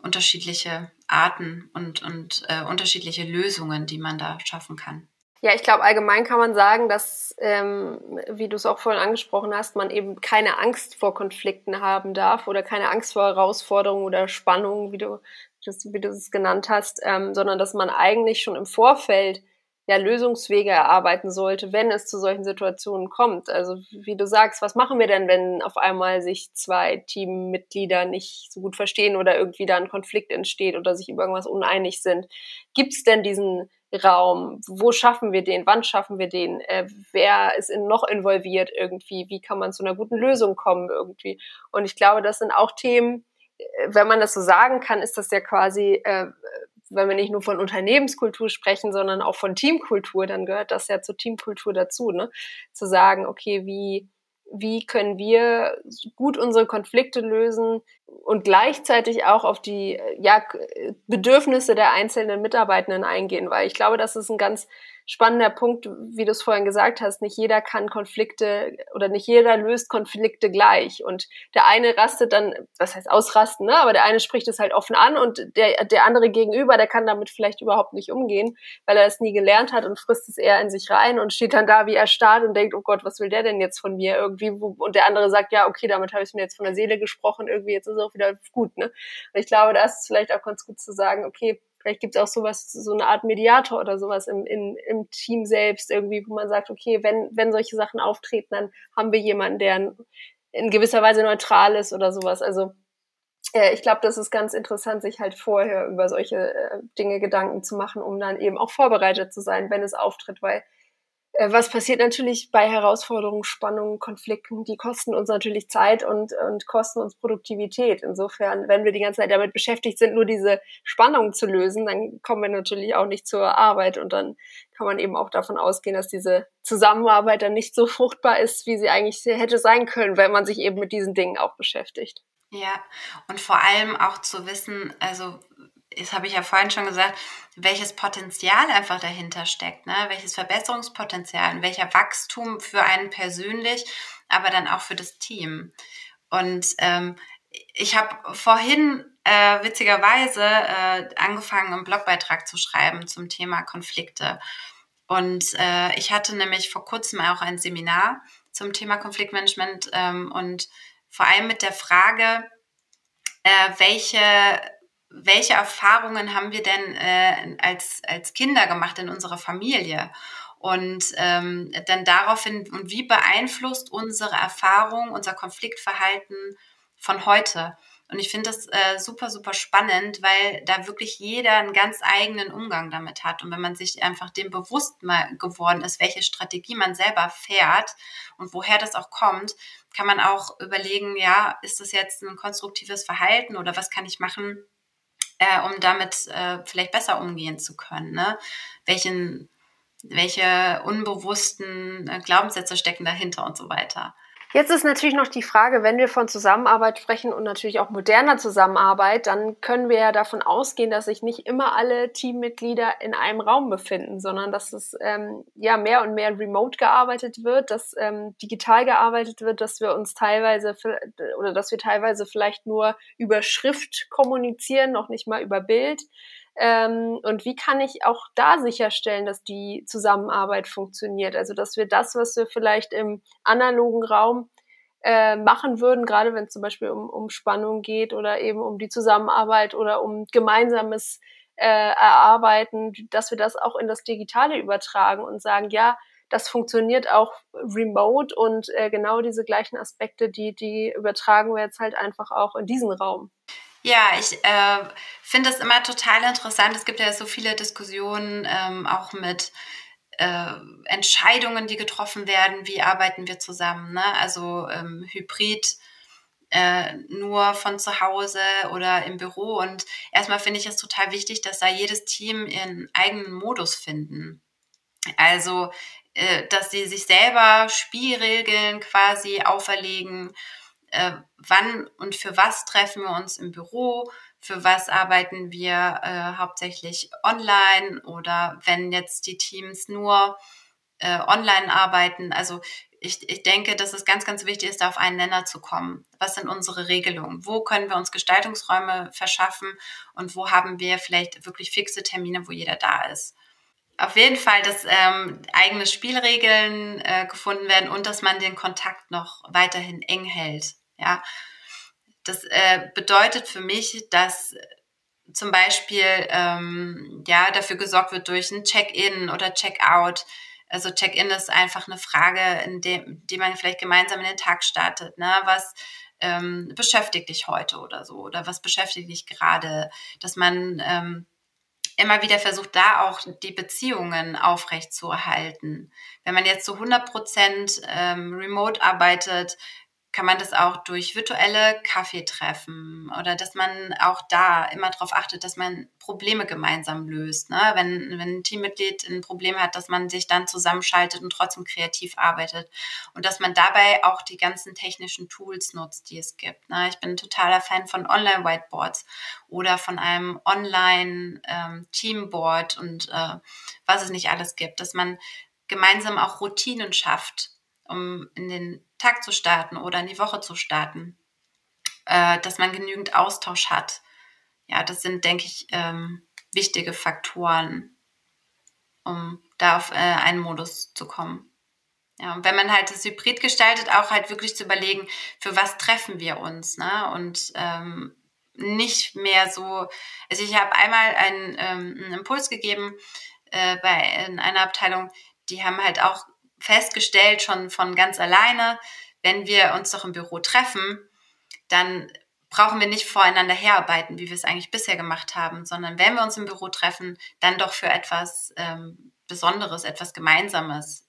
[SPEAKER 1] unterschiedliche Arten und, und äh, unterschiedliche Lösungen, die man da schaffen kann.
[SPEAKER 3] Ja, ich glaube, allgemein kann man sagen, dass, ähm, wie du es auch vorhin angesprochen hast, man eben keine Angst vor Konflikten haben darf oder keine Angst vor Herausforderungen oder Spannungen, wie du, wie du es genannt hast, ähm, sondern dass man eigentlich schon im Vorfeld ja, Lösungswege erarbeiten sollte, wenn es zu solchen Situationen kommt. Also wie du sagst, was machen wir denn, wenn auf einmal sich zwei Teammitglieder nicht so gut verstehen oder irgendwie da ein Konflikt entsteht oder sich über irgendwas uneinig sind? Gibt es denn diesen Raum? Wo schaffen wir den? Wann schaffen wir den? Äh, wer ist in noch involviert irgendwie? Wie kann man zu einer guten Lösung kommen irgendwie? Und ich glaube, das sind auch Themen, äh, wenn man das so sagen kann, ist das ja quasi äh, wenn wir nicht nur von Unternehmenskultur sprechen, sondern auch von Teamkultur, dann gehört das ja zur Teamkultur dazu, ne? Zu sagen, okay, wie, wie können wir gut unsere Konflikte lösen und gleichzeitig auch auf die ja, Bedürfnisse der einzelnen Mitarbeitenden eingehen, weil ich glaube, das ist ein ganz spannender Punkt, wie du es vorhin gesagt hast. Nicht jeder kann Konflikte oder nicht jeder löst Konflikte gleich. Und der eine rastet dann, was heißt ausrasten, ne? aber der eine spricht es halt offen an und der, der andere gegenüber, der kann damit vielleicht überhaupt nicht umgehen, weil er es nie gelernt hat und frisst es eher in sich rein und steht dann da wie erstarrt und denkt, oh Gott, was will der denn jetzt von mir irgendwie? Und der andere sagt, ja, okay, damit habe ich mir jetzt von der Seele gesprochen, irgendwie jetzt ist es auch wieder gut. Ne? Und ich glaube, da ist es vielleicht auch ganz gut zu sagen, okay, Vielleicht gibt es auch sowas, so eine Art Mediator oder sowas im, im, im Team selbst irgendwie, wo man sagt, okay, wenn, wenn solche Sachen auftreten, dann haben wir jemanden, der in, gewisser Weise neutral ist oder sowas. Also äh, ich glaube, das ist ganz interessant, sich halt vorher über solche äh, Dinge Gedanken zu machen, um dann eben auch vorbereitet zu sein, wenn es auftritt, weil was passiert natürlich bei Herausforderungen, Spannungen, Konflikten? Die kosten uns natürlich Zeit und, und kosten uns Produktivität. Insofern, wenn wir die ganze Zeit damit beschäftigt sind, nur diese Spannung zu lösen, dann kommen wir natürlich auch nicht zur Arbeit und dann kann man eben auch davon ausgehen, dass diese Zusammenarbeit dann nicht so <laughs> fruchtbar ist, wie sie eigentlich hätte sein können, wenn man sich eben mit diesen Dingen auch beschäftigt.
[SPEAKER 1] Ja, und vor allem auch zu wissen, also das habe ich ja vorhin schon gesagt, welches Potenzial einfach dahinter steckt, ne? welches Verbesserungspotenzial welcher Wachstum für einen persönlich, aber dann auch für das Team. Und ähm, ich habe vorhin äh, witzigerweise äh, angefangen, einen Blogbeitrag zu schreiben zum Thema Konflikte. Und äh, ich hatte nämlich vor kurzem auch ein Seminar zum Thema Konfliktmanagement ähm, und vor allem mit der Frage, äh, welche welche Erfahrungen haben wir denn äh, als, als Kinder gemacht in unserer Familie? Und ähm, dann daraufhin, und wie beeinflusst unsere Erfahrung, unser Konfliktverhalten von heute? Und ich finde das äh, super, super spannend, weil da wirklich jeder einen ganz eigenen Umgang damit hat. Und wenn man sich einfach dem bewusst mal geworden ist, welche Strategie man selber fährt und woher das auch kommt, kann man auch überlegen, ja, ist das jetzt ein konstruktives Verhalten oder was kann ich machen, äh, um damit äh, vielleicht besser umgehen zu können? Ne? Welchen, welche unbewussten äh, Glaubenssätze stecken dahinter und so weiter.
[SPEAKER 3] Jetzt ist natürlich noch die Frage, wenn wir von Zusammenarbeit sprechen und natürlich auch moderner Zusammenarbeit, dann können wir ja davon ausgehen, dass sich nicht immer alle Teammitglieder in einem Raum befinden, sondern dass es ähm, ja mehr und mehr remote gearbeitet wird, dass ähm, digital gearbeitet wird, dass wir uns teilweise oder dass wir teilweise vielleicht nur über Schrift kommunizieren, noch nicht mal über Bild. Ähm, und wie kann ich auch da sicherstellen, dass die Zusammenarbeit funktioniert? Also, dass wir das, was wir vielleicht im analogen Raum äh, machen würden, gerade wenn es zum Beispiel um, um Spannung geht oder eben um die Zusammenarbeit oder um gemeinsames äh, Erarbeiten, dass wir das auch in das Digitale übertragen und sagen, ja, das funktioniert auch remote und äh, genau diese gleichen Aspekte, die, die übertragen wir jetzt halt einfach auch in diesen Raum.
[SPEAKER 1] Ja, ich äh, finde das immer total interessant. Es gibt ja so viele Diskussionen ähm, auch mit äh, Entscheidungen, die getroffen werden. Wie arbeiten wir zusammen? Ne? Also ähm, Hybrid. Äh, nur von zu Hause oder im Büro. Und erstmal finde ich es total wichtig, dass da jedes Team ihren eigenen Modus finden. Also, äh, dass sie sich selber Spielregeln quasi auferlegen äh, wann und für was treffen wir uns im Büro, für was arbeiten wir äh, hauptsächlich online oder wenn jetzt die Teams nur äh, online arbeiten. Also ich, ich denke, dass es ganz, ganz wichtig ist, da auf einen Nenner zu kommen. Was sind unsere Regelungen? Wo können wir uns Gestaltungsräume verschaffen und wo haben wir vielleicht wirklich fixe Termine, wo jeder da ist? Auf jeden Fall, dass ähm, eigene Spielregeln äh, gefunden werden und dass man den Kontakt noch weiterhin eng hält. Ja, das äh, bedeutet für mich, dass zum Beispiel ähm, ja dafür gesorgt wird durch ein Check-in oder Check-out. Also Check-in ist einfach eine Frage, in dem, die man vielleicht gemeinsam in den Tag startet. Ne? Was ähm, beschäftigt dich heute oder so? Oder was beschäftigt dich gerade? Dass man ähm, immer wieder versucht, da auch die Beziehungen aufrecht zu erhalten. Wenn man jetzt zu 100 Prozent ähm, remote arbeitet, kann man das auch durch virtuelle Kaffeetreffen oder dass man auch da immer darauf achtet, dass man Probleme gemeinsam löst. Ne? Wenn, wenn ein Teammitglied ein Problem hat, dass man sich dann zusammenschaltet und trotzdem kreativ arbeitet und dass man dabei auch die ganzen technischen Tools nutzt, die es gibt. Ne? Ich bin totaler Fan von Online-Whiteboards oder von einem Online-Teamboard ähm, und äh, was es nicht alles gibt, dass man gemeinsam auch Routinen schafft, um in den Tag zu starten oder in die Woche zu starten, äh, dass man genügend Austausch hat. Ja, das sind, denke ich, ähm, wichtige Faktoren, um da auf äh, einen Modus zu kommen. Ja, und wenn man halt das Hybrid gestaltet, auch halt wirklich zu überlegen, für was treffen wir uns, ne? Und ähm, nicht mehr so, also ich habe einmal einen, ähm, einen Impuls gegeben äh, bei in einer Abteilung, die haben halt auch festgestellt, schon von ganz alleine, wenn wir uns doch im Büro treffen, dann brauchen wir nicht voreinander herarbeiten, wie wir es eigentlich bisher gemacht haben, sondern wenn wir uns im Büro treffen, dann doch für etwas ähm, Besonderes, etwas Gemeinsames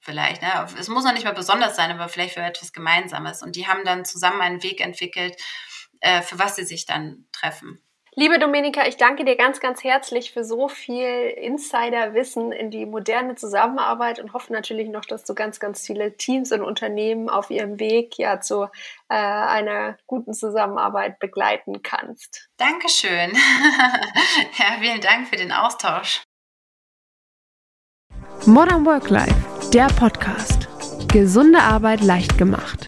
[SPEAKER 1] vielleicht. Ne? Es muss noch nicht mal besonders sein, aber vielleicht für etwas Gemeinsames. Und die haben dann zusammen einen Weg entwickelt, äh, für was sie sich dann treffen.
[SPEAKER 3] Liebe Dominika, ich danke dir ganz, ganz herzlich für so viel Insiderwissen in die moderne Zusammenarbeit und hoffe natürlich noch, dass du ganz, ganz viele Teams und Unternehmen auf ihrem Weg ja zu äh, einer guten Zusammenarbeit begleiten kannst.
[SPEAKER 1] Dankeschön. <laughs> ja, vielen Dank für den Austausch.
[SPEAKER 2] Modern Work Life, der Podcast. Gesunde Arbeit leicht gemacht.